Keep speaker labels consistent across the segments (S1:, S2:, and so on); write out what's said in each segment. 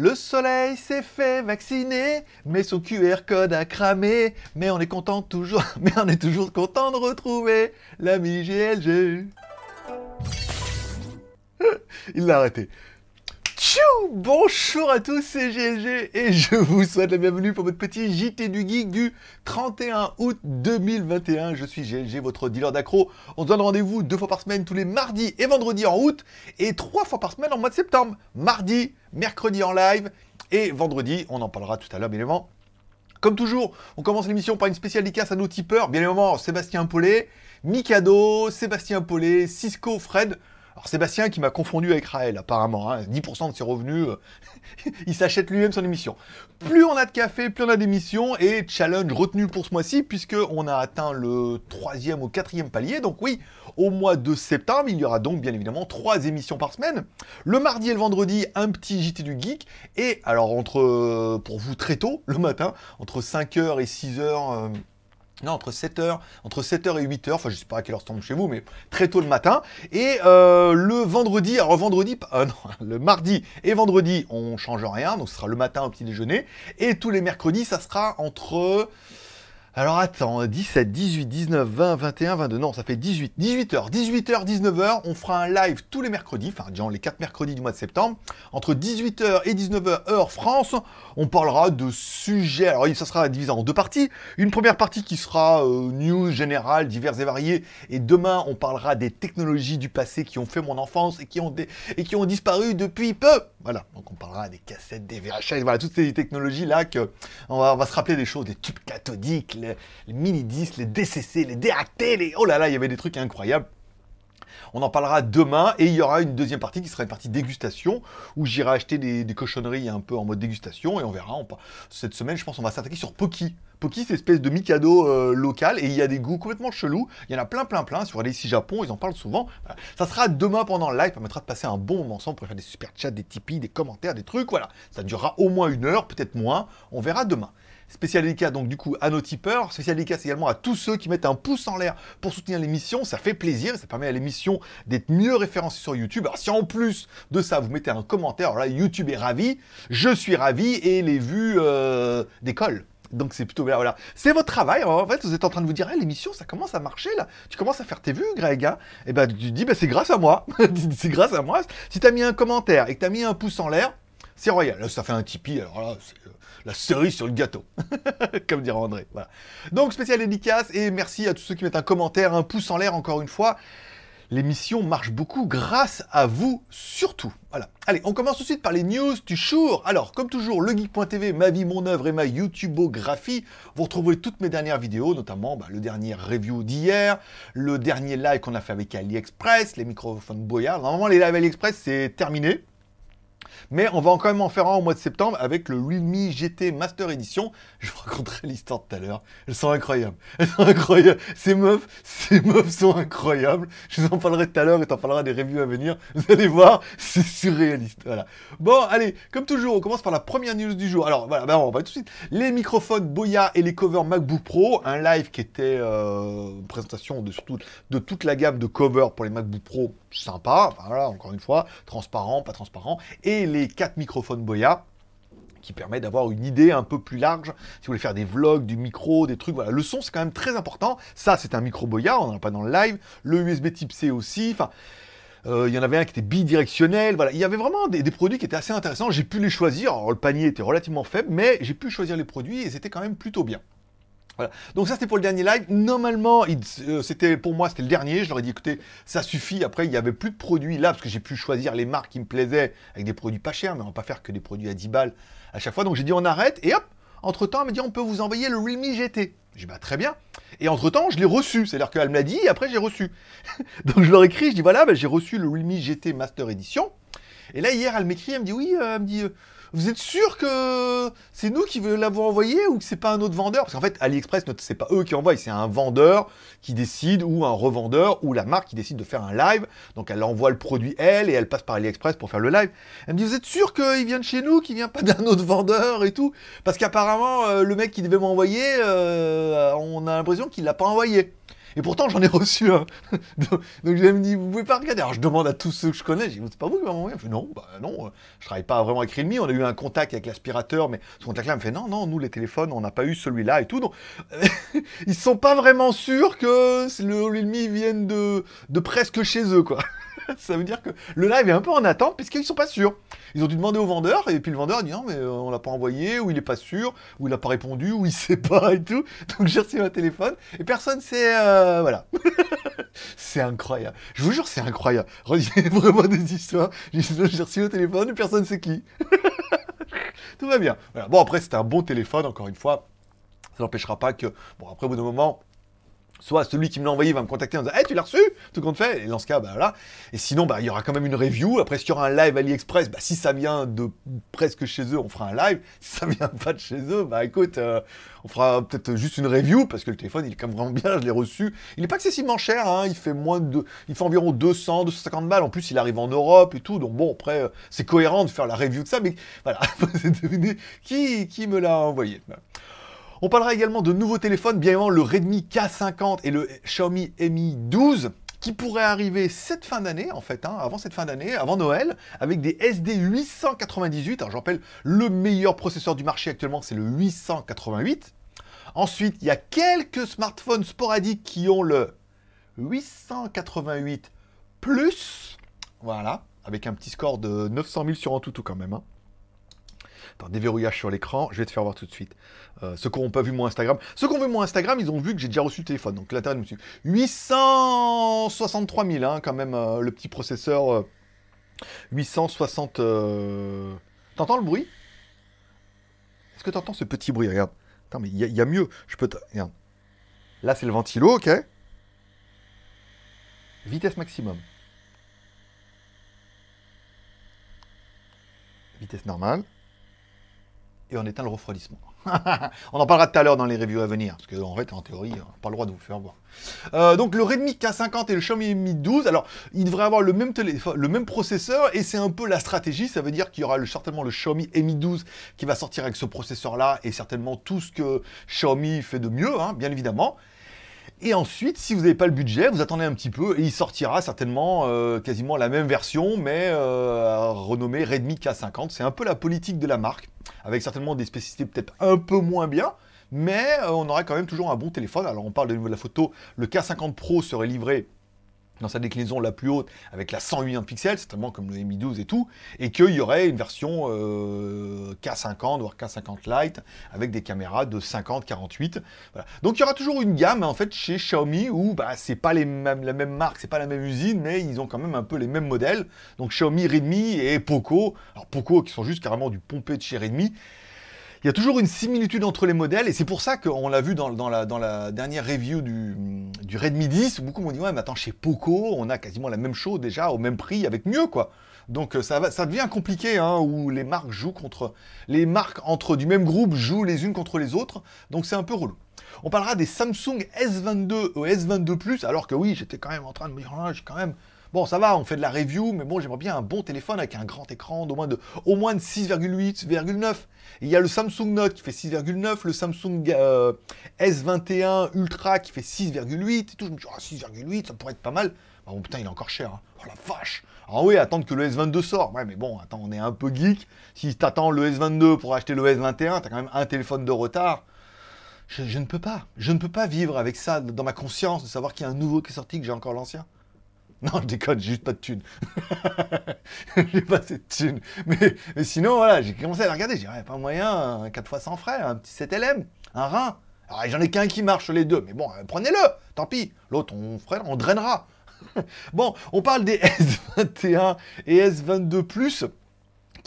S1: Le soleil s'est fait vacciner, mais son QR code a cramé. Mais on est content toujours, mais on est toujours content de retrouver l'ami GLG. Il l'a arrêté. Bonjour à tous, c'est GLG et je vous souhaite la bienvenue pour votre petit JT du Geek du 31 août 2021. Je suis GLG, votre dealer d'accro. On se donne rendez-vous deux fois par semaine, tous les mardis et vendredis en août, et trois fois par semaine en mois de septembre. Mardi, mercredi en live, et vendredi, on en parlera tout à l'heure, bien évidemment. Comme toujours, on commence l'émission par une spéciale dédicace à nos tipeurs. Bien évidemment, Sébastien Paulet, Mikado, Sébastien Paulet, Cisco, Fred. Alors Sébastien qui m'a confondu avec Raël apparemment, 10% hein. de ses revenus, euh, il s'achète lui-même son émission. Plus on a de café, plus on a d'émissions, et challenge retenu pour ce mois-ci, puisqu'on a atteint le troisième ou quatrième palier, donc oui, au mois de septembre, il y aura donc bien évidemment trois émissions par semaine. Le mardi et le vendredi, un petit JT du Geek, et alors entre, euh, pour vous très tôt, le matin, entre 5h et 6h... Non, entre 7h, entre 7h et 8h, enfin je sais pas à quelle heure ça tombe chez vous, mais très tôt le matin. Et euh, le vendredi, alors vendredi, euh, non, le mardi et vendredi, on change rien, donc ce sera le matin au petit déjeuner. Et tous les mercredis, ça sera entre alors attends, 17, 18, 19, 20, 21, 22, non, ça fait 18, 18h, 18h, 19h, on fera un live tous les mercredis, enfin les 4 mercredis du mois de septembre, entre 18h et 19h heure France, on parlera de sujets, alors ça sera divisé en deux parties, une première partie qui sera euh, news générale, diverses et variées, et demain on parlera des technologies du passé qui ont fait mon enfance et qui ont, disparu depuis peu, voilà, donc on parlera des cassettes, des VHS, voilà, toutes ces technologies-là, que on va, se rappeler des choses, des tubes cathodiques, les mini-disques, les DCC, les DAT, les... Oh là là, il y avait des trucs incroyables. On en parlera demain et il y aura une deuxième partie qui sera une partie dégustation où j'irai acheter des, cochonneries un peu en mode dégustation et on verra. cette semaine, je pense, on va s'attaquer sur Poki. Poki, c'est espèce de Mikado euh, local et il y a des goûts complètement chelous. Il y en a plein, plein, plein. Sur les ici Japon, ils en parlent souvent. Ça sera demain pendant le live, permettra de passer un bon moment ensemble pour faire des super chats, des Tipeee, des commentaires, des trucs. Voilà, ça durera au moins une heure, peut-être moins. On verra demain. Spécial dédicace donc du coup à nos tipeurs, spécial dédicace également à tous ceux qui mettent un pouce en l'air pour soutenir l'émission, ça fait plaisir, ça permet à l'émission d'être mieux référencée sur YouTube. Alors si en plus de ça vous mettez un commentaire, alors là YouTube est ravi, je suis ravi et les vues euh, décollent. Donc c'est plutôt bien, voilà. C'est votre travail, en fait, vous êtes en train de vous dire, l'émission, ça commence à marcher, là. Tu commences à faire tes vues, Greg, hein Et ben, tu dis, ben, c'est grâce à moi. c'est grâce à moi. Si tu as mis un commentaire et que tu as mis un pouce en l'air, c'est royal. Là, ça fait un Tipeee, alors là, c'est euh, la cerise sur le gâteau, comme dirait André. Voilà. Donc, spécial dédicace, et merci à tous ceux qui mettent un commentaire, un pouce en l'air, encore une fois. L'émission marche beaucoup grâce à vous, surtout. Voilà. Allez, on commence tout de suite par les news du jour. Alors, comme toujours, legeek.tv, ma vie, mon œuvre et ma YouTubeographie. Vous retrouverez toutes mes dernières vidéos, notamment bah, le dernier review d'hier, le dernier live qu'on a fait avec AliExpress, les microphones Boyard. Normalement, les lives AliExpress, c'est terminé. Mais on va quand même en faire un au mois de septembre avec le Realme GT Master Edition. Je vous raconterai l'histoire tout à l'heure. Elles sont incroyables. Elles sont incroyables. Ces meufs, sont incroyables. Je vous en parlerai tout à l'heure et t'en parleras des reviews à venir. Vous allez voir, c'est surréaliste. Voilà. Bon, allez, comme toujours, on commence par la première news du jour. Alors voilà, ben, on va tout de suite. Les microphones Boya et les covers MacBook Pro. Un live qui était euh, une présentation de de toute la gamme de covers pour les MacBook Pro. Sympa. voilà, encore une fois, transparent, pas transparent. Et les quatre microphones Boya qui permet d'avoir une idée un peu plus large. Si vous voulez faire des vlogs, du micro, des trucs, voilà. Le son, c'est quand même très important. Ça, c'est un micro Boya, on n'en a pas dans le live. Le USB Type C aussi. Enfin, euh, il y en avait un qui était bidirectionnel. Voilà, il y avait vraiment des, produits qui étaient assez intéressants. J'ai pu les choisir. Le panier était relativement faible, mais j'ai pu choisir les produits et c'était quand même plutôt bien. Donc ça c'était pour le dernier live. Normalement, euh, c'était pour moi c'était le dernier. Je leur ai dit écoutez, ça suffit. Après il n'y avait plus de produits là parce que j'ai pu choisir les marques qui me plaisaient avec des produits pas chers, mais on va pas faire que des produits à 10 balles à chaque fois. Donc j'ai dit on arrête et hop. Entre temps, elle m'a dit on peut vous envoyer le Realme GT. J'ai dit bah très bien. Et entre temps, je l'ai reçu. C'est-à-dire qu'elle me l'a dit après j'ai reçu. Donc je leur ai écrit, je dis voilà, bah, j'ai reçu le Realme GT Master Edition. Et là hier, elle m'écrit, elle me dit oui, euh, elle me dit. Euh, vous êtes sûr que c'est nous qui l'avons envoyé ou que c'est pas un autre vendeur? Parce qu'en fait, AliExpress, c'est pas eux qui envoient, c'est un vendeur qui décide ou un revendeur ou la marque qui décide de faire un live. Donc elle envoie le produit elle et elle passe par AliExpress pour faire le live. Elle me dit vous êtes sûr qu'il vient de chez nous, qu'il vient pas d'un autre vendeur et tout? Parce qu'apparemment euh, le mec qui devait m'envoyer, euh, on a l'impression qu'il l'a pas envoyé. Et pourtant, j'en ai reçu un. donc, je me dit, vous pouvez pas regarder. Alors je demande à tous ceux que je connais, je dis, c'est pas vous qui m'avez envoyé non, bah non, euh, je travaille pas vraiment avec Realme. On a eu un contact avec l'aspirateur, mais ce contact-là me fait, non, non, nous les téléphones, on n'a pas eu celui-là et tout. Donc ils sont pas vraiment sûrs que le Realme vienne de, de presque chez eux, quoi. ça veut dire que le live est un peu en attente puisqu'ils sont pas sûrs. Ils ont dû demander au vendeur et puis le vendeur a dit non mais euh, on l'a pas envoyé ou il est pas sûr ou il a pas répondu ou il sait pas et tout. Donc j'ai reçu un téléphone et personne sait euh, voilà. c'est incroyable. Je vous jure c'est incroyable. A vraiment des histoires. J'ai reçu un téléphone et personne sait qui. tout va bien. Bon après c'était un bon téléphone encore une fois. Ça n'empêchera pas que bon après au bout d'un moment Soit celui qui me l'a envoyé va me contacter en disant Hey, tu l'as reçu? Tout compte fait. Et dans ce cas, bah voilà. Et sinon, bah, il y aura quand même une review. Après, s'il y aura un live AliExpress, bah, si ça vient de presque chez eux, on fera un live. Si ça vient pas de chez eux, bah écoute, euh, on fera peut-être juste une review parce que le téléphone, il est quand même vraiment bien. Je l'ai reçu. Il n'est pas excessivement cher. Hein, il fait moins de. Il fait environ 200, 250 balles. En plus, il arrive en Europe et tout. Donc bon, après, euh, c'est cohérent de faire la review de ça. Mais voilà, qui, qui me l'a envoyé. On parlera également de nouveaux téléphones, bien évidemment le Redmi K50 et le Xiaomi Mi 12 qui pourraient arriver cette fin d'année, en fait, hein, avant cette fin d'année, avant Noël, avec des SD 898. Alors, je rappelle, le meilleur processeur du marché actuellement, c'est le 888. Ensuite, il y a quelques smartphones sporadiques qui ont le 888 Plus. Voilà, avec un petit score de 900 000 sur tout quand même. Hein déverrouillage sur l'écran, je vais te faire voir tout de suite. Euh, ceux qui n'ont pas vu mon Instagram, ceux qui ont vu mon Instagram, ils ont vu que j'ai déjà reçu le téléphone. Donc là, me 863 000, hein, quand même, euh, le petit processeur 860. Euh, t'entends le bruit? Est-ce que t'entends ce petit bruit? Regarde. Attends, mais il y, a mieux. Je peux. Regarde. Là, c'est le ventilo, ok? Vitesse maximum. Vitesse normale et on éteint le refroidissement. on en parlera tout à l'heure dans les reviews à venir, parce qu'en fait, en théorie, on n'a pas le droit de vous faire voir. Euh, donc le Redmi K50 et le Xiaomi Mi 12, alors ils devraient avoir le même, le même processeur, et c'est un peu la stratégie, ça veut dire qu'il y aura certainement le Xiaomi Mi 12 qui va sortir avec ce processeur-là, et certainement tout ce que Xiaomi fait de mieux, hein, bien évidemment. Et ensuite, si vous n'avez pas le budget, vous attendez un petit peu et il sortira certainement euh, quasiment la même version, mais euh, renommée Redmi K50. C'est un peu la politique de la marque, avec certainement des spécificités peut-être un peu moins bien, mais euh, on aura quand même toujours un bon téléphone. Alors on parle de niveau de la photo, le K50 Pro serait livré dans sa déclinaison la plus haute avec la 108 pixels, certainement comme le Mi 12 et tout, et qu'il y aurait une version euh, K50 voire K50 Lite avec des caméras de 50-48. Donc il y aura toujours une gamme en fait chez Xiaomi où bah, c'est pas la même marque, c'est pas la même usine, mais ils ont quand même un peu les mêmes modèles. Donc Xiaomi, Redmi et Poco. Alors Poco qui sont juste carrément du pompé de chez Redmi il y a toujours une similitude entre les modèles, et c'est pour ça qu'on l'a vu dans, la, dernière review du, Redmi 10, où beaucoup m'ont dit, ouais, mais attends, chez Poco, on a quasiment la même chose déjà, au même prix, avec mieux, quoi. Donc euh, ça, devient compliqué, hein, où les marques jouent contre... Les marques entre du même groupe jouent les unes contre les autres, donc c'est un peu relou. On parlera des Samsung S22 ou S22 Plus, alors que oui, j'étais quand même en train de me dire, ah, j'ai quand même Bon, ça va, on fait de la review, mais bon, j'aimerais bien un bon téléphone avec un grand écran d'au moins de, au moins de 6,8,9. Il y a le Samsung Note qui fait 6,9, le Samsung euh, S21 Ultra qui fait 6,8 et tout. Je me dis, ah, 6,8, ça pourrait être pas mal. Bah, bon, putain, il est encore cher. Hein. Oh la vache Ah oui, attendre que le S22 sort. Ouais, mais bon, attends, on est un peu geek. Si t'attends le S22 pour acheter le S21, t'as quand même un téléphone de retard. Je, je, ne peux pas. Je ne peux pas vivre avec ça dans ma conscience, de savoir qu'il y a un nouveau qui est sorti, que j'ai encore l'ancien. Non, je déconne, j'ai juste pas de thunes. j'ai pas cette thune. Mais, mais sinon, voilà, j'ai commencé à regarder. J'ai dit, pas moyen, un 4 fois sans frais, un petit 7LM, un rein. Alors, j'en ai qu'un qui marche les deux. Mais bon, euh, prenez-le, tant pis. L'autre, on, on drainera. bon, on parle des S21 et S22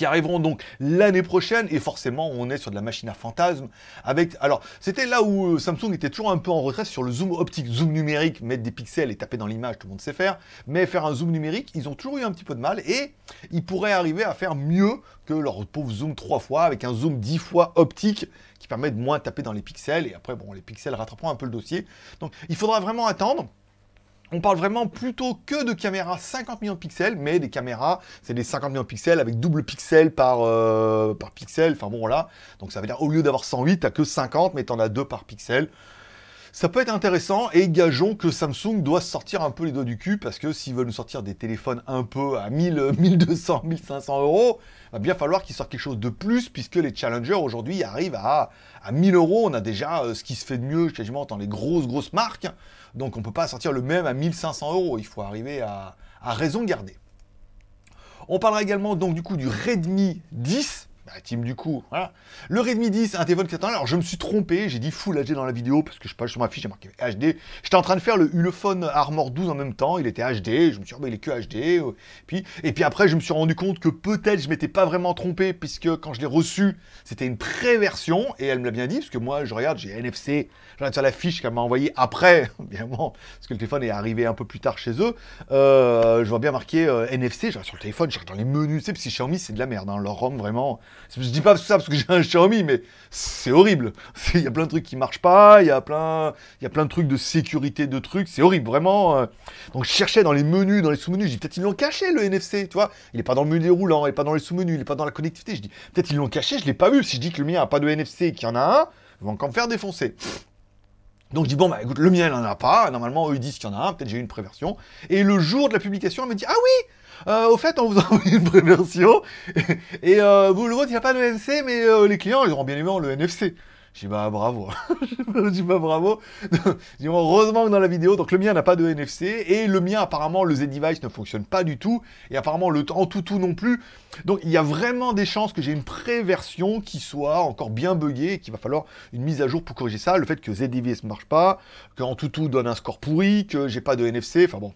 S1: arriveront donc l'année prochaine. Et forcément on est sur de la machine à fantasme avec alors c'était là où euh, Samsung était toujours un peu en retrait sur le zoom optique zoom numérique mettre des pixels et taper dans l'image tout le monde sait faire. Mais faire un zoom numérique ils ont toujours eu un petit peu de mal et ils pourraient arriver à faire mieux que leur pauvre zoom 3 fois avec un zoom 10 fois optique qui permet de moins taper dans les pixels. Et après bon les pixels rattraperont un peu le dossier. Donc il faudra vraiment attendre on parle vraiment plutôt que de caméras 50 millions de pixels, mais des caméras, c'est des 50 millions de pixels avec double pixel par, euh, par pixel. Enfin bon, voilà. Donc ça veut dire au lieu d'avoir 108, t'as que 50, mais t'en as deux par pixel. ça peut être intéressant et gageons que Samsung doit sortir un peu les doigts du cul parce que s'ils veulent nous sortir des téléphones un peu à 1000, 1200, 1500 euros, va bien falloir qu'ils sortent quelque chose de plus puisque les challengers aujourd'hui arrivent à, à 1000 euros. On a déjà euh, ce qui se fait de mieux quasiment dans les grosses grosses marques. Donc on peut pas sortir le même à 1500 euros. Il faut arriver à, à raison garder. On parlera également donc du coup du Redmi 10 bah, team du coup, voilà. Le Redmi 10, un téléphone qui attend. Alors je me suis trompé, j'ai dit Full HD dans la vidéo parce que je sais pas, sur ma fiche, j'ai marqué HD. J'étais en train de faire le Ulefone Armor 12 en même temps, il était HD, je me suis dit, oh, bah, il est que HD. Puis, et puis après, je me suis rendu compte que peut-être je m'étais pas vraiment trompé puisque quand je l'ai reçu, c'était une pré-version et elle me l'a bien dit parce que moi, je regarde, j'ai NFC, je regarde sur la fiche qu'elle m'a envoyée après, bien bon, parce que le téléphone est arrivé un peu plus tard chez eux. Euh, je vois bien marqué euh, NFC, je regarde sur le téléphone, je regarde dans les menus, tu sais, parce que Xiaomi, c'est de la merde, hein, leur ROM vraiment. Je dis pas ça parce que j'ai un Xiaomi, mais c'est horrible. Il y a plein de trucs qui marchent pas, il y a plein, y a plein de trucs de sécurité, de trucs, c'est horrible, vraiment. Euh. Donc je cherchais dans les menus, dans les sous-menus, je dis peut-être ils l'ont caché le NFC, tu vois. Il est pas dans le menu déroulant, il est pas dans les sous-menus, il est pas dans la connectivité. Je dis peut-être ils l'ont caché, je l'ai pas vu. Si je dis que le mien a pas de NFC et qu'il y en a un, ils vont encore me faire défoncer. Donc je dis bon bah écoute le mien il en a pas, normalement eux ils disent qu'il y en a peut-être j'ai eu une préversion. Et le jour de la publication elle me dit ah oui euh, au fait, on vous a envoyé une préversion, et, euh, vous, le vôtre, il n'y a pas de NFC, mais euh, les clients, ils auront bien aimé le NFC. Je dis bah bravo. je dis bah bravo. heureusement que dans la vidéo, donc le mien n'a pas de NFC et le mien apparemment le Z-Device ne fonctionne pas du tout et apparemment le en tout non plus. Donc il y a vraiment des chances que j'ai une pré-version qui soit encore bien buggée et qu'il va falloir une mise à jour pour corriger ça. Le fait que Z-Device ne marche pas, qu'en tout tout donne un score pourri, que j'ai pas de NFC, enfin bon.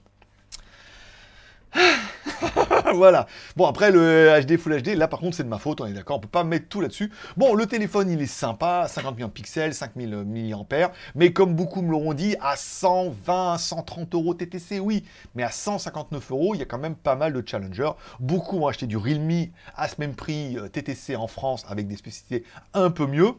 S1: voilà. Bon, après, le HD Full HD, là, par contre, c'est de ma faute, on est d'accord, on peut pas mettre tout là-dessus. Bon, le téléphone, il est sympa, 50 millions de pixels, 5000 mAh, mais comme beaucoup me l'auront dit, à 120, 130 euros TTC, oui, mais à 159 euros, il y a quand même pas mal de challengers. Beaucoup ont acheté du Realme à ce même prix euh, TTC en France avec des spécificités un peu mieux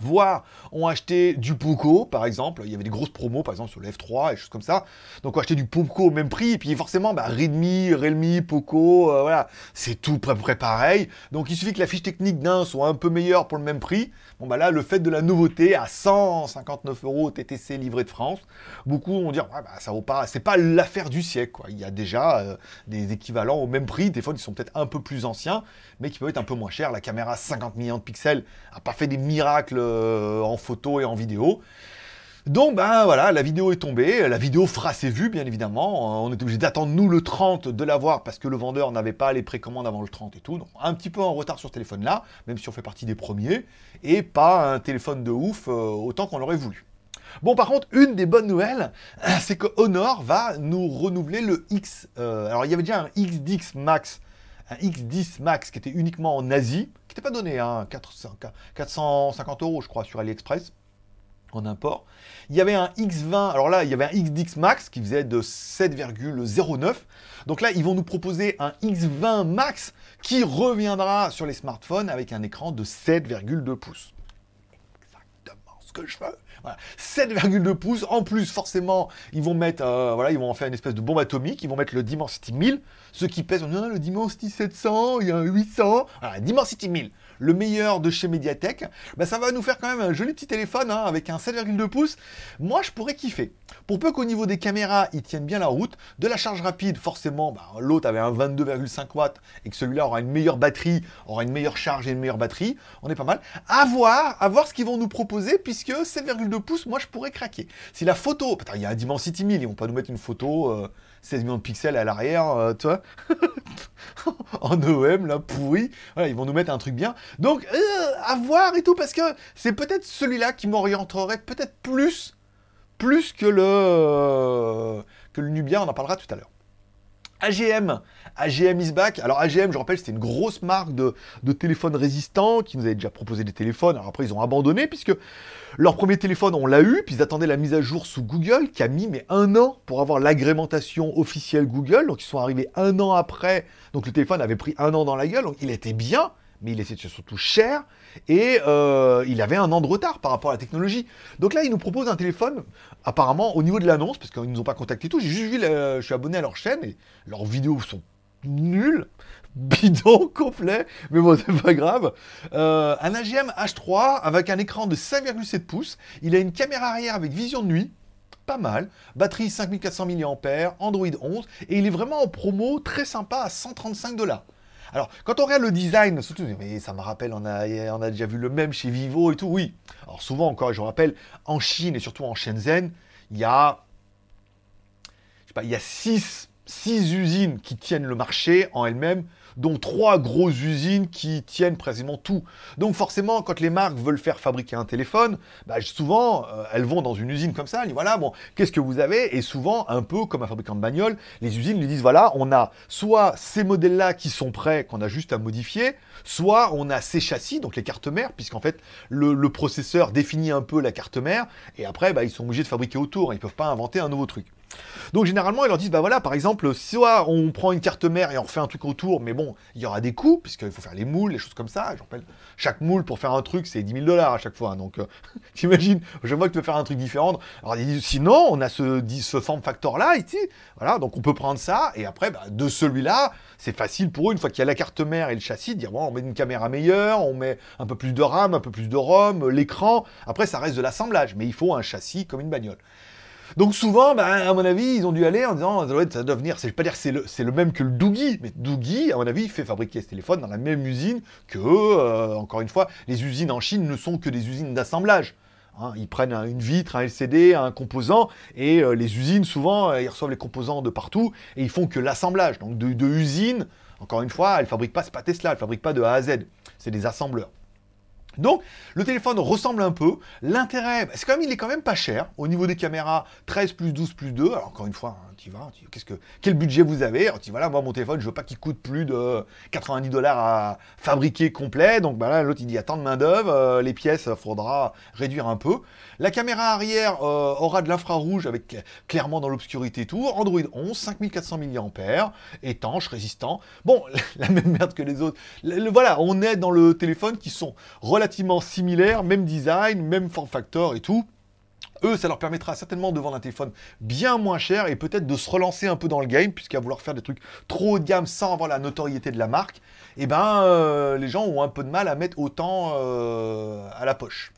S1: voire ont acheté du Poco, par exemple. Il y avait des grosses promos, par exemple, sur le F3 et choses comme ça. Donc, ont acheté du Poco au même prix. Et puis, forcément, bah, Redmi, Realme, Poco, euh, voilà, c'est tout près, près pareil. Donc, il suffit que la fiche technique d'un soit un peu meilleure pour le même prix. Bon, bah là, le fait de la nouveauté à 159 euros TTC livré de France, beaucoup vont dire, ouais, bah, ça vaut pas, c'est pas l'affaire du siècle, quoi. Il y a déjà euh, des équivalents au même prix. Des fois, ils sont peut-être un peu plus anciens, mais qui peuvent être un peu moins chers. La caméra 50 millions de pixels a pas fait des miracles euh, en photo et en vidéo. Donc ben voilà, la vidéo est tombée, la vidéo fera ses vues bien évidemment, on est obligé d'attendre nous le 30 de l'avoir parce que le vendeur n'avait pas les précommandes avant le 30 et tout, donc un petit peu en retard sur ce téléphone là, même si on fait partie des premiers, et pas un téléphone de ouf euh, autant qu'on l'aurait voulu. Bon, par contre, une des bonnes nouvelles, c'est que Honor va nous renouveler le X. Euh, alors, il y avait déjà un XDX Max, un X10 Max qui était uniquement en Asie, pas donné, hein, 450 euros, je crois, sur AliExpress en import. Il y avait un X20, alors là, il y avait un XDX Max qui faisait de 7,09. Donc là, ils vont nous proposer un X20 Max qui reviendra sur les smartphones avec un écran de 7,2 pouces. Exactement ce que je veux. 7,2 pouces. En plus, forcément, ils vont mettre, euh, voilà, ils vont en faire une espèce de bombe atomique. Ils vont mettre le Dimensity 1000, ce qui pèse, on le Dimensity 700, il y a un 800. Voilà, Dimensity 1000 le meilleur de chez Mediatek, bah, ça va nous faire quand même un joli petit téléphone hein, avec un 7,2 pouces. Moi, je pourrais kiffer. Pour peu qu'au niveau des caméras, ils tiennent bien la route, de la charge rapide, forcément, bah, l'autre avait un 22,5 watts et que celui-là aura une meilleure batterie, aura une meilleure charge et une meilleure batterie, on est pas mal. À voir, ce qu'ils vont nous proposer, puisque 7,2 pouces, moi, je pourrais craquer. Si la photo, il y a un Dimensity 1000, ils vont pas nous mettre une photo... 16 euh, millions de pixels à l'arrière, euh, tu vois en OM, là, pourri. Voilà, ils vont nous mettre un truc bien. Donc, euh, à voir et tout, parce que c'est peut-être celui-là qui m'orienterait peut-être plus, plus que le, euh, que le Nubia, on en parlera tout à l'heure. AGM, AGM is back. Alors AGM, je rappelle, c'était une grosse marque de, de téléphones résistants qui nous avait déjà proposé des téléphones. Alors après, ils ont abandonné puisque leur premier téléphone, on l'a eu, puis ils attendaient la mise à jour sous Google qui a mis mais un an pour avoir l'agrémentation officielle Google. Donc ils sont arrivés un an après. Donc le téléphone avait pris un an dans la gueule. Donc il était bien, mais il était surtout cher et euh, il avait un an de retard par rapport à la technologie. Donc là, ils nous proposent un téléphone, apparemment, au niveau de l'annonce, parce qu'ils ne nous ont pas contacté tout, j'ai juste vu, je suis abonné à leur chaîne, et leurs vidéos sont nulles, bidon complet, mais bon, c'est pas grave. Euh, un AGM H3 avec un écran de 5,7 pouces. Il a une caméra arrière avec vision de nuit. Pas mal. Batterie 5400 mAh, Android 11. Et il est vraiment en promo, très sympa, à 135 dollars. Alors, quand on regarde le design, surtout, ça me rappelle, on a, déjà vu le même chez Vivo et tout, oui. Alors souvent, encore, je rappelle, en Chine et surtout en Shenzhen, il y a, je sais pas, il y a six usines qui tiennent le marché en elles-mêmes dont trois grosses usines qui tiennent précisément tout. Donc forcément, quand les marques veulent faire fabriquer un téléphone, bah, souvent, euh, elles vont dans une usine comme ça, elles disent voilà, bon, qu'est-ce que vous avez? Et souvent, un peu comme un fabricant de bagnole, les usines lui disent voilà, on a soit ces modèles-là qui sont prêts, qu'on a juste à modifier, soit on a ces châssis, donc les cartes mères, puisqu'en fait, le, processeur définit un peu la carte mère, et après, bah, ils sont obligés de fabriquer autour, ils ne peuvent pas inventer un nouveau truc. Donc généralement, ils leur disent, bah voilà, par exemple, soit on prend une carte mère et on refait un truc autour, mais bon, il y aura des coûts, puisqu'il faut faire les moules, les choses comme ça. Je chaque moule pour faire un truc, c'est 10 000 dollars à chaque fois. Hein. donc, euh, je vois que tu veux faire un truc différent. Alors ils disent, sinon, on a ce, ce form factor là, ici. Voilà, donc on peut prendre ça, et après, bah, de celui-là, c'est facile pour eux, une fois qu'il y a la carte mère et le châssis, de dire, bon, on met une caméra meilleure, on met un peu plus de RAM, un peu plus de ROM, l'écran. Après, ça reste de l'assemblage, mais il faut un châssis comme une bagnole. Donc souvent, bah, à mon avis, ils ont dû aller en disant, ça doit venir, je vais pas dire que c'est le, même que le Doogie, mais Doogie, à mon avis, fait fabriquer ce téléphone dans la même usine que, euh, encore une fois, les usines en Chine ne sont que des usines d'assemblage. Hein. ils prennent une vitre, un LCD, un composant, et euh, les usines, souvent, euh, ils reçoivent les composants de partout, et ils font que l'assemblage. Donc de, usines, encore une fois, elles fabriquent pas, c'est pas Tesla, elles fabriquent pas de A à Z, c'est des assembleurs. Donc, le téléphone ressemble un peu. L'intérêt, c'est quand même, est quand même pas cher. Au niveau des caméras, 13 plus 12 plus 2. Alors, encore une fois, hein, tu vas, qu'est-ce que, quel budget vous avez? Tu vas là, moi, mon téléphone, je veux pas qu'il coûte plus de 90 dollars à fabriquer complet. Donc, bah là, l'autre, il dit, attends de main-d'œuvre, euh, les pièces, faudra réduire un peu. La caméra arrière euh, aura de l'infrarouge avec clairement dans l'obscurité tout. Android 11, 5400 mAh, étanche, résistant. Bon, la même merde que les autres. voilà, on est dans le téléphone qui sont relativement relativement similaires, même design, même form factor et tout. Eux, ça leur permettra certainement de vendre un téléphone bien moins cher et peut-être de se relancer un peu dans le game, puisqu'à vouloir faire des trucs trop haut de gamme sans avoir la notoriété de la marque, eh ben euh, les gens ont un peu de mal à mettre autant euh, à la poche.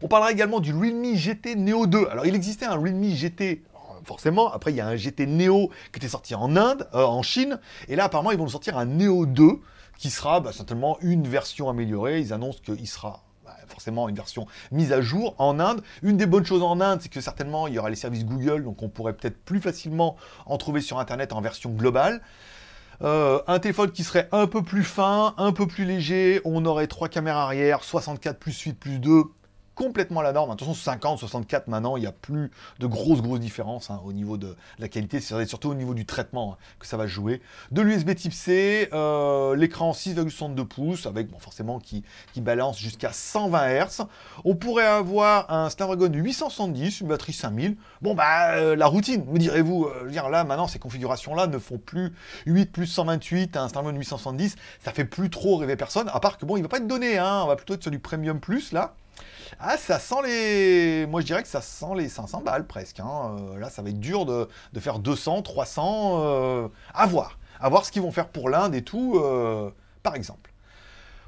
S1: On parlera également du Realme GT Neo 2. Alors il existait un Realme GT forcément. Après, il y a un GT Neo qui était sorti en Inde, euh, en Chine. Et là, apparemment, ils vont sortir un Neo 2 qui sera bah, certainement une version améliorée. Ils annoncent qu'il sera bah, forcément une version mise à jour en Inde. Une des bonnes choses en Inde, c'est que certainement il y aura les services Google, donc on pourrait peut-être plus facilement en trouver sur Internet en version globale. Euh, un téléphone qui serait un peu plus fin, un peu plus léger, on aurait trois caméras arrière, 64 plus 8 plus 2, complètement la norme. Attention, 50, 64 maintenant, il n'y a plus de grosses, grosses différences hein, au niveau de la qualité. C'est surtout au niveau du traitement hein, que ça va jouer. De l'USB type C, euh, l'écran 6,62 pouces, avec forcément qui, qui balance jusqu'à 120 Hz. On pourrait avoir un Snapdragon 870, une batterie 5000. Bon, bah, euh, la routine, me direz-vous. Euh, là, maintenant, ces configurations-là ne font plus 8 plus 128, un Snapdragon 870. Ça fait plus trop rêver personne, à part que bon, il va pas être donné, hein, on va plutôt être sur du Premium Plus là. Ah, ça sent les. Moi, je dirais que ça sent les 500 balles presque. Hein. Euh, là, ça va être dur de, faire 200, 300. Euh, à voir. À voir ce qu'ils vont faire pour l'Inde et tout, euh, par exemple.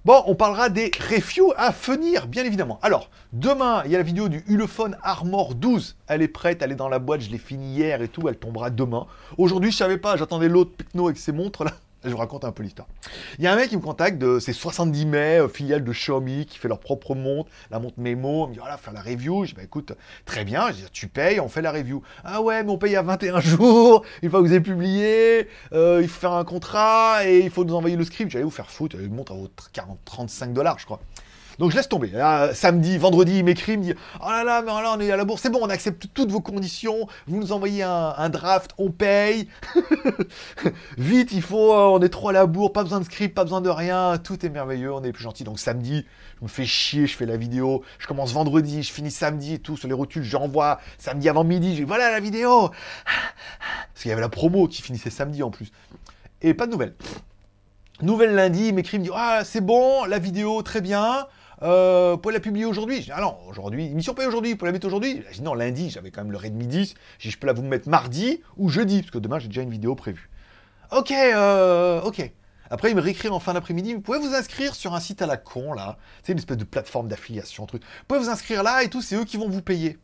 S1: Bon, on parlera des reviews à venir, bien évidemment. Alors, demain, il y a la vidéo du Ulefone Armor 12. Elle est prête, elle est dans la boîte, je l'ai finie hier et tout, elle tombera demain. Aujourd'hui, je savais pas, j'attendais l'autre Picno avec ses montres là. Je vous raconte un peu l'histoire. Il y a un mec qui me contacte de ces 70 mai, filiale de Xiaomi, qui fait leur propre montre, la montre Memo. Il me dit voilà, faire la review. Je dis bah écoute, très bien. Je dis tu payes, on fait la review. Ah ouais, mais on paye à 21 jours. Une fois que vous avez publié, euh, il faut faire un contrat et il faut nous envoyer le script. J'allais vous faire foutre. Une montre à 40, 35 dollars, je crois. Donc je laisse tomber. samedi, vendredi, il m'écrit, il me dit Oh là là, mais on est à la bourse, c'est bon, on accepte toutes vos conditions, vous nous envoyez un, draft, on paye. Vite, il faut, euh, on est trop à la bourre, pas besoin de script, pas besoin de rien, tout est merveilleux, on est plus gentil. Donc samedi, je me fais chier, je fais la vidéo, je commence vendredi, je finis samedi et tout, sur les rotules, j'envoie samedi avant midi, dis voilà la vidéo Parce qu'il y avait la promo qui finissait samedi en plus. Et pas de nouvelles. Nouvelle lundi, il m'écrit, me dit Ah, c'est bon, la vidéo, très bien. Euh, vous la publier aujourd'hui. Je ah non, aujourd'hui, émission pas aujourd'hui, vous pouvez la mettre aujourd'hui. Je dis, non, lundi, j'avais quand même le de midi. Je dis, je peux la vous mettre mardi ou jeudi, parce que demain, j'ai déjà une vidéo prévue. Ok, euh, ok. Après, il me réécrit en fin d'après-midi, vous pouvez vous inscrire sur un site à la con, là. C'est une espèce de plateforme d'affiliation, truc. Vous pouvez vous inscrire là et tout, c'est eux qui vont vous payer.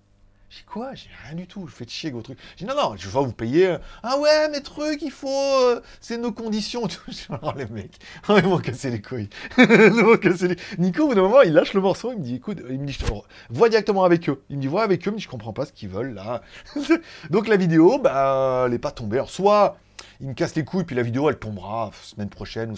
S1: J'ai quoi? J'ai rien du tout, je fais chier avec vos trucs. J'ai non, non, je vais vous payer. Ah ouais, mes trucs, il faut. Euh, c'est nos conditions. Alors les mecs, oh, ils m'ont cassé les couilles. ils les... Nico, au bout d'un moment, il lâche le morceau, il me dit écoute, il me dit je vois directement avec eux. Il me dit vois avec eux, mais je comprends pas ce qu'ils veulent là. Donc la vidéo, bah, elle est pas tombée. Alors soit il me casse les couilles, puis la vidéo, elle tombera semaine prochaine. Ou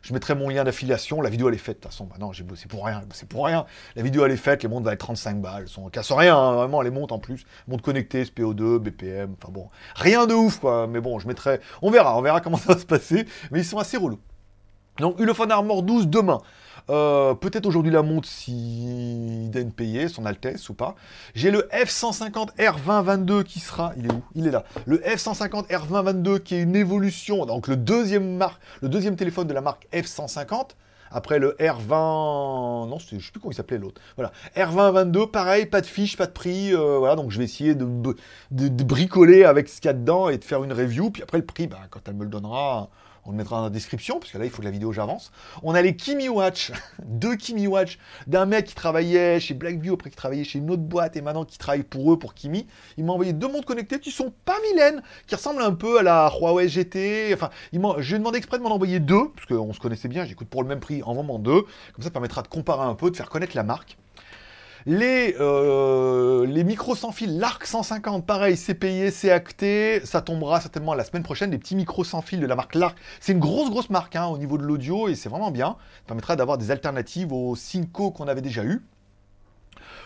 S1: Je mettrai mon lien d'affiliation, la vidéo, elle est faite. De toute façon, bah non, j'ai bossé pour rien. C'est pour rien. La vidéo, elle est faite, les montres valent 35 balles. Elles casse rien, hein, vraiment, les montres en plus. Montres connectées, SPO2, BPM, enfin bon. Rien de ouf, quoi. Mais bon, je mettrai... On verra, on verra comment ça va se passer. Mais ils sont assez relous. Donc, Ulefone Armor 12 demain. Euh, peut-être aujourd'hui la montre si donne payer son Altesse ou pas. J'ai le F150 R2022 qui sera. Il est où? Il est là. Le F150 R2022 qui est une évolution. Donc le deuxième, marque, le deuxième téléphone de la marque F150. Après le R20, non, je sais plus comment il s'appelait l'autre. Voilà, R2022, pareil, pas de fiche, pas de prix. Euh, voilà, donc je vais essayer de, de, bricoler avec ce qu'il y a dedans et de faire une review. Puis après le prix, bah, quand elle me le donnera, on le mettra dans la description, parce que là, il faut que la vidéo j'avance. On a les Kimi Watch, deux Kimi Watch, d'un mec qui travaillait chez Blackview, après qui travaillait chez une autre boîte, et maintenant qui travaille pour eux, pour Kimi. Il m'a envoyé deux montres connectées qui sont pas vilaines, qui ressemblent un peu à la Huawei GT. Enfin, il j'ai demandé exprès de m'en envoyer deux, parce qu'on se connaissait bien, j'écoute pour le même prix, en vendant deux. Comme ça, ça permettra de comparer un peu, de faire connaître la marque. Les, euh, les micros sans fil, l'ARC 150, pareil, c'est payé, c'est acté. Ça tombera certainement la semaine prochaine. Les petits micros sans fil de la marque l'ARC. C'est une grosse, grosse marque hein, au niveau de l'audio et c'est vraiment bien. Ça permettra d'avoir des alternatives aux Synco qu'on avait déjà eu.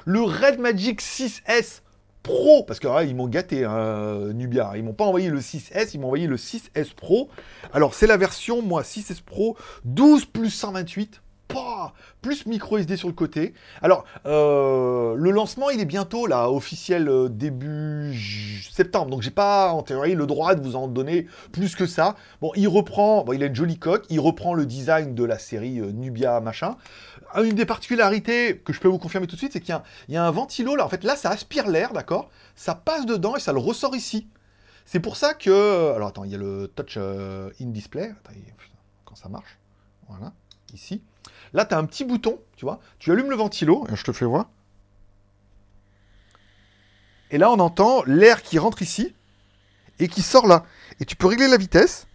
S1: Le Red Magic 6S Pro, parce que ah, ils m'ont gâté, hein, Nubia. Ils m'ont pas envoyé le 6S, ils m'ont envoyé le 6S Pro. Alors, c'est la version, moi, 6S Pro, 12 plus 128 plus micro SD sur le côté. Alors, euh, le lancement, il est bientôt là, officiel euh, début septembre. Donc, j'ai pas en théorie le droit de vous en donner plus que ça. Bon, il reprend, bon, il a une jolie coque, il reprend le design de la série euh, Nubia machin. Une des particularités que je peux vous confirmer tout de suite, c'est qu'il y, a un ventilo là. En fait, là, ça aspire l'air, d'accord? Ça passe dedans et ça le ressort ici. C'est pour ça que. Alors, attends, il y a le touch in display. Attends, quand ça marche. Voilà, ici. Là, tu as un petit bouton, tu vois. Tu allumes le ventilo, je te fais voir. Et là, on entend l'air qui rentre ici et qui sort là. Et tu peux régler la vitesse.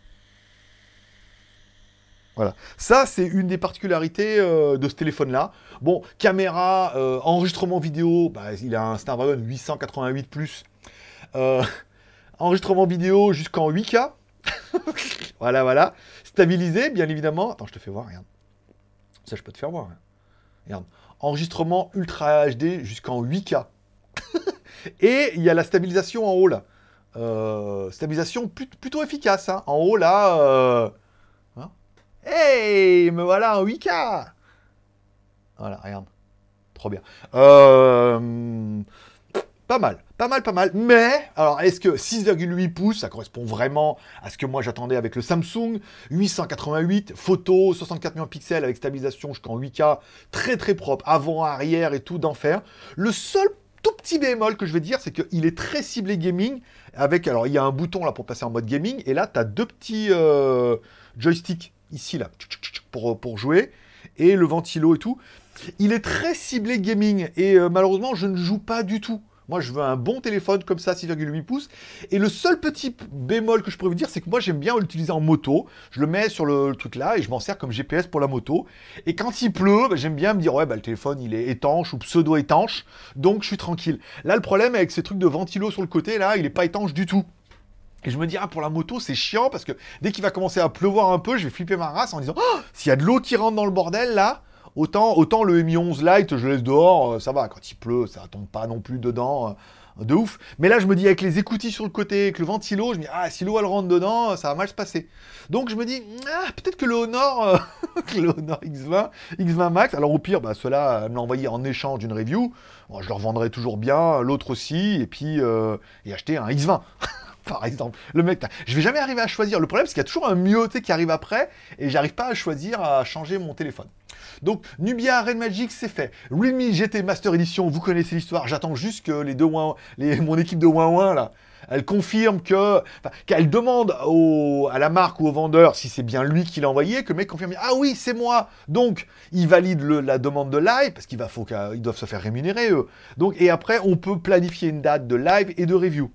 S1: Voilà. Ça, c'est une des particularités euh, de ce téléphone-là. Bon, caméra, euh, enregistrement vidéo, bah, il a un Snapdragon 888+. Euh, enregistrement vidéo jusqu'en 8K. voilà, voilà. Stabilisé, bien évidemment. Attends, je te fais voir, regarde. Ça, je peux te faire voir. Hein. Regarde. Enregistrement Ultra HD jusqu'en 8K. Et il y a la stabilisation en haut, là. Euh, stabilisation plutôt efficace. Hein. En haut, là... Euh... Hein. hey Me voilà en 8K Voilà, regarde. Trop bien. Euh, pas mal, pas mal, pas mal. Mais, alors, est-ce que 6,8 pouces, ça correspond vraiment à ce que moi j'attendais avec le Samsung? 888, photo, 64 millions de pixels avec stabilisation jusqu'en 8K, très très propre, avant, arrière et tout d'enfer. Le seul tout petit bémol que je vais dire, c'est qu'il est très ciblé gaming. Avec, alors, il y a un bouton là pour passer en mode gaming, et là, tu as deux petits euh, joysticks ici là pour, jouer, et le ventilo et tout. Il est très ciblé gaming, et euh, malheureusement, je ne joue pas du tout. Moi, je veux un bon téléphone comme ça, 6,8 pouces. Et le seul petit bémol que je pourrais vous dire, c'est que moi, j'aime bien l'utiliser en moto. Je le mets sur le, truc là et je m'en sers comme GPS pour la moto. Et quand il pleut, bah, j'aime bien me dire, ouais, bah, le téléphone, il est étanche ou pseudo-étanche. Donc, je suis tranquille. Là, le problème avec ces trucs de ventilo sur le côté, là, il n'est pas étanche du tout. Et je me dis, ah, pour la moto, c'est chiant parce que dès qu'il va commencer à pleuvoir un peu, je vais flipper ma race en disant, oh, s'il y a de l'eau qui rentre dans le bordel là, Autant, le Mi 11 Lite, je laisse dehors, euh, ça va. Quand il pleut, ça tombe pas non plus dedans euh, de ouf. Mais là, je me dis, avec les écoutilles sur le côté, avec le ventilo, je me dis, ah, si l'eau elle rentre dedans, ça va mal se passer. Donc je me dis, ah, peut-être que le Honor, euh, le Honor X20, X20 Max, alors au pire, bah, ceux-là en échange d'une review. je leur vendrai toujours bien, l'autre aussi, et puis et acheter un X20. par exemple. Le mec, je vais jamais arriver à choisir. Le problème, c'est qu'il y a toujours un mieux qui arrive après, et j'arrive pas à choisir à changer mon téléphone. Donc, Nubia Red Magic, c'est fait. Realme GT Master Edition, vous connaissez l'histoire. J'attends juste que les deux mon équipe de Ouin là, elle confirme que, qu'elle demande à la marque ou au vendeur si c'est bien lui qui l'a envoyé, que le mec confirme, ah oui, c'est moi. Donc, il valide la demande de live, parce qu'il va, qu'ils doivent se faire rémunérer, eux. Donc, et après, on peut planifier une date de live et de review.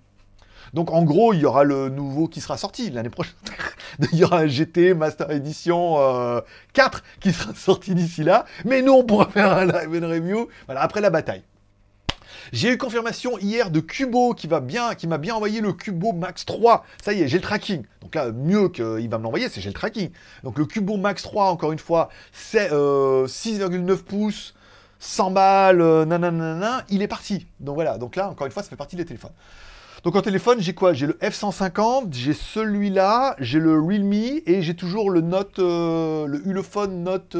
S1: Donc en gros, il y aura le nouveau qui sera sorti l'année prochaine. il y aura un GT Master Edition 4 euh, qui sera sorti d'ici là. Mais nous, on pourra faire un live and review voilà, après la bataille. J'ai eu confirmation hier de Cubo qui va bien, qui m'a bien envoyé le Cubo Max 3. Ça y est, j'ai le tracking. Donc là, mieux qu'il va me l'envoyer, c'est j'ai le tracking. Donc le Cubo Max 3, encore une fois, c'est 6,9 euh, pouces. 100 balles, euh, nanana, il est parti. Donc voilà, donc là, encore une fois, ça fait partie des téléphones. Donc en téléphone, j'ai quoi? J'ai le F150, j'ai celui-là, j'ai le Realme et j'ai toujours le Note, euh, le Ulefone Note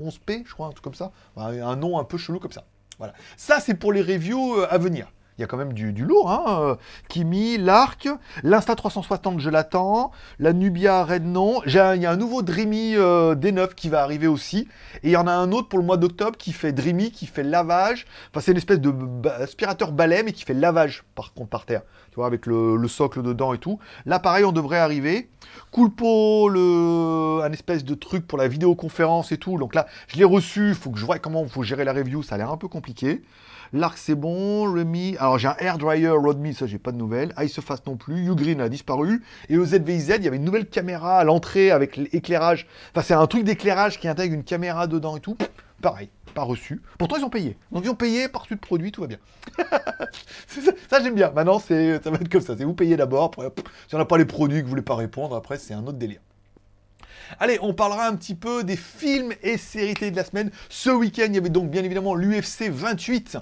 S1: 11P, je crois, un truc comme ça. Un nom un peu chelou comme ça. Voilà. Ça, c'est pour les reviews euh, à venir. Il y a quand même du, lourd, hein. Euh, Kimi, l'Arc, l'Insta360, je l'attends. La Nubia Red non. il y a un nouveau Dreamy euh, D9 qui va arriver aussi. Et il y en a un autre pour le mois d'octobre qui fait Dreamy, qui fait lavage. Enfin, c'est une espèce de aspirateur balai, mais qui fait lavage par contre par terre. Tu vois, avec le, socle dedans et tout. Là, pareil, on devrait arriver. Coolpo, le, un espèce de truc pour la vidéoconférence et tout. Donc là, je l'ai reçu. Il faut que je vois comment faut gérer la review. Ça a l'air un peu compliqué. L'arc, c'est bon. Remy. Alors, j'ai un Air Dryer Rodme, ça, j'ai pas de nouvelles. Iceface non plus. Ugreen a disparu. Et au ZVIZ, il y avait une nouvelle caméra à l'entrée avec l'éclairage. Enfin, c'est un truc d'éclairage qui intègre une caméra dedans et tout. Pareil, pas reçu. Pourtant, ils ont payé. Donc, ils ont payé par suite de produit, tout va bien. ça, j'aime bien. Maintenant, ça va être comme ça. C'est vous payez d'abord. Si on n'a pas les produits que vous voulez pas répondre, après, c'est un autre délire. Allez, on parlera un petit peu des films et séries de la semaine. Ce week-end, il y avait donc bien évidemment l'UFC 28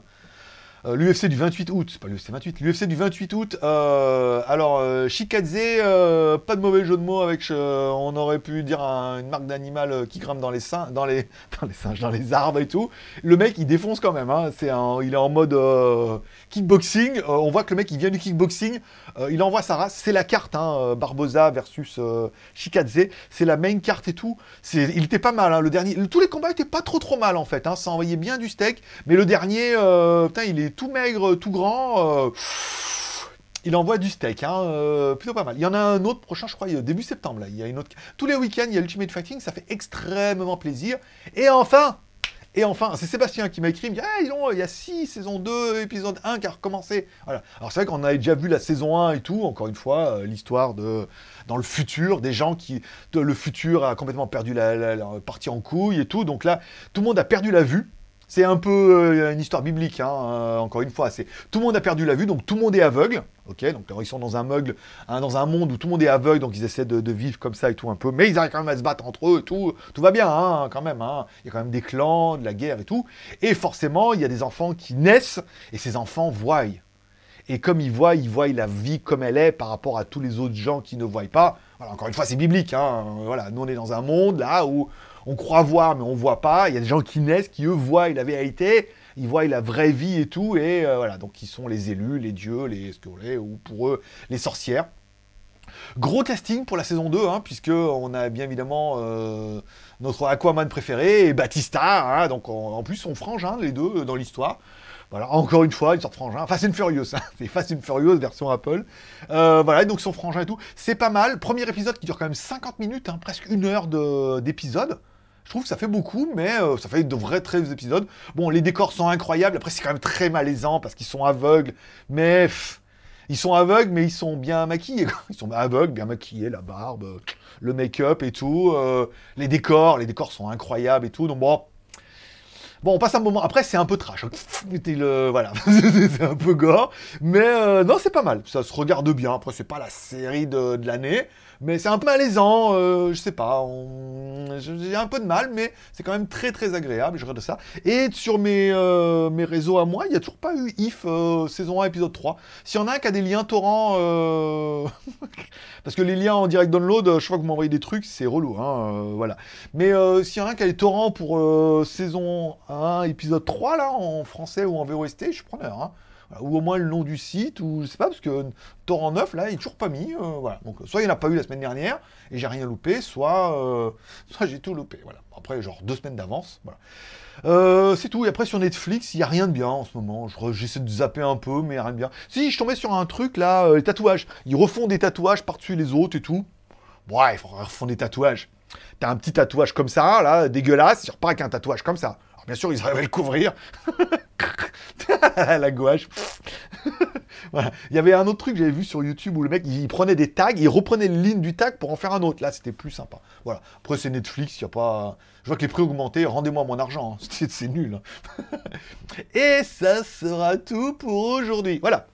S1: euh, L'UFC du 28 août, pas l'UFC 28, l'UFC du 28 août. Euh, alors, euh, Shikadze, pas de mauvais jeu de mots avec, on aurait pu dire une marque d'animal qui grimpe dans les seins, dans les, dans les singes, dans les arbres et tout. Le mec, il défonce quand même. Hein. c'est il est en mode kickboxing. on voit que le mec, il vient du kickboxing. il envoie sa race. C'est la carte, hein, Barbosa versus Shikadze. C'est la main carte et tout. Il était pas mal. Hein, le dernier, tous les combats étaient pas trop trop mal en fait. Ça envoyait bien du steak. Mais le dernier, putain, il est tout maigre, tout grand. Euh, il envoie du steak, hein, euh, plutôt pas mal. Il y en a un autre prochain, je crois, début septembre. Là. Il y a une autre... Tous les week-ends, il y a Ultimate Fighting, ça fait extrêmement plaisir. Et enfin, et enfin, c'est Sébastien qui m'a écrit, il me dit ah, il y a 6, saison 2, épisode 1 qui a recommencé. Alors c'est vrai qu'on avait déjà vu la saison 1 et tout, encore une fois, euh, l'histoire de dans le futur, des gens qui. le futur a complètement perdu la, la, partie en couille et tout. Donc là, tout le monde a perdu la vue. C'est un peu euh, une histoire biblique, hein, euh, encore une fois. C'est tout le monde a perdu la vue, donc tout le monde est aveugle. Ok, donc ils sont dans un meugle, hein, dans un monde où tout le monde est aveugle, donc ils essaient de, vivre comme ça et tout un peu. Mais ils arrivent quand même à se battre entre eux, tout, tout va bien, hein, quand même. Hein. Il y a quand même des clans, de la guerre et tout. Et forcément, il y a des enfants qui naissent et ces enfants voient. Et comme ils voient, ils voient la vie comme elle est par rapport à tous les autres gens qui ne voient pas. Encore une fois, c'est biblique. Hein. Voilà, nous on est dans un monde là où on croit voir, mais on voit pas. Il y a des gens qui naissent, qui eux voient la vérité, ils voient la vraie vie et tout, et euh, voilà, donc ils sont les élus, les dieux, les ce que ou pour eux, les sorcières. Gros casting pour la saison 2, hein, puisque on a bien évidemment euh, notre Aquaman préféré et Batista, hein, donc en, plus son frangin, les deux, dans l'histoire. Voilà, encore une fois, une sorte de frangin. Fast and Furious, hein. c'est Fast and Furious version Apple. Euh, voilà, donc son frangin et tout. C'est pas mal. Premier épisode qui dure quand même 50 minutes, hein, presque une heure d'épisode. Je trouve que ça fait beaucoup, mais euh, ça fait de vrais très épisodes. Bon, les décors sont incroyables. Après, c'est quand même très malaisant parce qu'ils sont aveugles. Mais ils sont aveugles, mais ils sont bien maquillés. Ils sont aveugles, bien maquillés, la barbe, le make-up et tout. Euh, les décors, les décors sont incroyables et tout. Donc bon. Bon, on passe un moment. Après, c'est un peu trash. Le... Voilà, c'est un peu gore. Mais euh, non, c'est pas mal. Ça se regarde bien. Après, c'est pas la série de l'année mais c'est un peu malaisant, euh, je sais pas, j'ai un peu de mal, mais c'est quand même très très agréable, je regarde ça. Et sur mes, euh, mes réseaux à moi, il n'y a toujours pas eu IF euh, saison 1 épisode 3. S'il y en a un qui a des liens torrents, parce que les liens en direct download, je crois que vous m'envoyez des trucs, c'est relou, hein, voilà. Mais s'il y en a un qui a des torrents pour saison 1 épisode 3, là, en français ou en VOST, je suis preneur, hein. Ou au moins le nom du site, ou je sais pas, parce que torrent neuf, là, il est toujours pas mis. euh, voilà. Donc, soit il n'y en a pas eu la semaine dernière, et j'ai rien loupé, soit, euh, j'ai tout loupé. Voilà. Après, genre deux semaines d'avance. Voilà. Euh, c'est tout. Et après, sur Netflix, il n'y a rien de bien en ce moment. J'essaie de zapper un peu, mais rien de bien. Si, je tombais sur un truc, là, les tatouages. Ils refont des tatouages par-dessus les autres et tout. Ouais, ils font- refont des tatouages. T'as un petit tatouage comme ça, là, dégueulasse, il repart avec un tatouage comme ça. Bien sûr, ils arrivent à le couvrir. la gouache. voilà. Il y avait un autre truc que j'avais vu sur YouTube où le mec, il prenait des tags, il reprenait les lignes du tag pour en faire un autre. Là, c'était plus sympa. Voilà. Après, c'est Netflix, il a pas... Je vois que les prix augmentés, rendez-moi mon argent. hein. C'est c'est nul. hein. Et ça sera tout pour aujourd'hui. Voilà.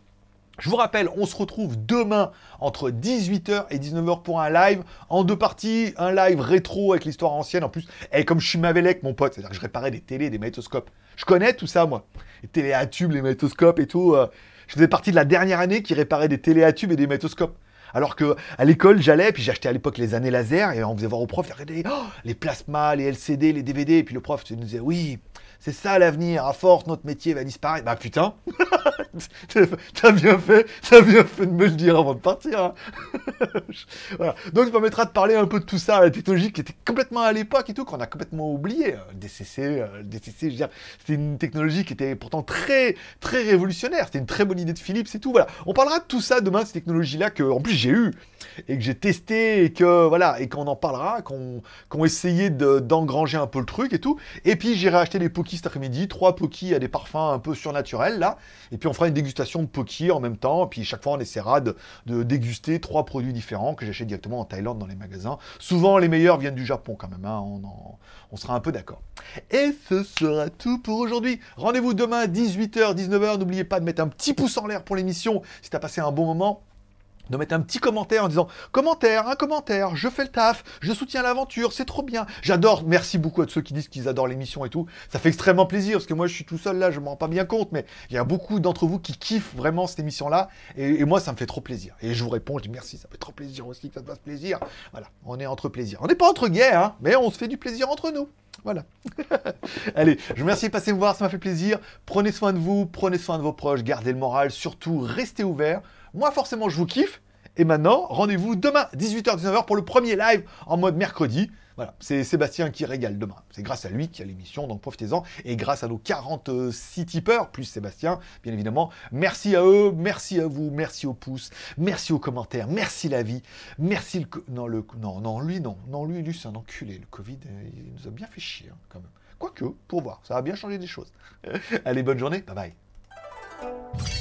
S1: Je vous rappelle, on se retrouve demain entre 18h et 19h pour un live en deux parties. Un live rétro avec l'histoire ancienne. En plus, et comme je suis Mavelec, mon pote, c'est-à-dire que je réparais des télés, des magnétoscopes. Je connais tout ça, moi. Les télés à tubes, les magnétoscopes et tout. euh, je faisais partie de la dernière année qui réparait des télés à tubes et des magnétoscopes. Alors que à l'école, j'allais, puis j'achetais à l'époque les années laser, et on faisait voir au prof, regardez, oh, les plasmas, les LCD, les DVD, et puis le prof nous disait, oui, c'est ça l'avenir, à force, notre métier va disparaître. Bah putain, t'as bien fait, t'as bien fait de me le dire avant de partir. hein. voilà. Donc ça permettra de parler un peu de tout ça, la technologie qui était complètement à l'époque et tout, qu'on a complètement oublié. Euh, DCC, euh, DCC, je veux dire, c'était une technologie qui était pourtant très, très révolutionnaire. C'était une très bonne idée de Philips et tout. Voilà. On parlera de tout ça demain, ces technologies-là que, en plus, j'ai eu et que j'ai testé et que, voilà, et qu'on en parlera, qu'on de- d'engranger un peu le truc et tout. Et puis, j'irai acheter des Cet après-midi, trois Poki à des parfums un peu surnaturels, là. Et puis, on fera une dégustation de Poki en même temps. Et puis, chaque fois, on essaiera de, de déguster trois produits différents que j'achète directement en Thaïlande dans les magasins. Souvent, les meilleurs viennent du Japon quand même, hein. on, on sera un peu d'accord. Et ce sera tout pour aujourd'hui. Rendez-vous demain, 18h, 19h. N'oubliez pas de mettre un petit pouce en l'air pour l'émission si t'as passé un bon moment de mettre un petit commentaire en disant commentaire, un commentaire, je fais le taf, je soutiens l'aventure, c'est trop bien. J'adore, merci beaucoup à ceux qui disent qu'ils adorent l'émission et tout. Ça fait extrêmement plaisir parce que moi je suis tout seul là, je m'en rends pas bien compte, mais il y a beaucoup d'entre vous qui kiffent vraiment cette émission-là et, et moi ça me fait trop plaisir. Et je vous réponds, je dis merci, ça fait trop plaisir aussi que ça te fasse plaisir. Voilà, on est entre plaisir. On n'est pas entre gays, hein, mais on se fait du plaisir entre nous. Voilà. Allez, je vous remercie de passer me voir, ça m'a fait plaisir. Prenez soin de vous, prenez soin de vos proches, gardez le moral, surtout restez ouverts. Moi, forcément, je vous kiffe. Et maintenant, rendez-vous demain, 18h-19h, pour le premier live en mode mercredi. Voilà, c'est Sébastien qui régale demain. C'est grâce à lui qu'il y a l'émission, donc profitez-en. Et grâce à nos 46 tipeurs, plus Sébastien, bien évidemment. Merci à eux, merci à vous, merci aux pouces, merci aux commentaires, merci la vie, merci le... Non, non, non, lui, non. Non, lui, lui, c'est un enculé. Le Covid, il nous a bien fait chier, hein, quand même. Quoique, pour voir, ça a bien changé des choses. Allez, bonne journée, bye bye.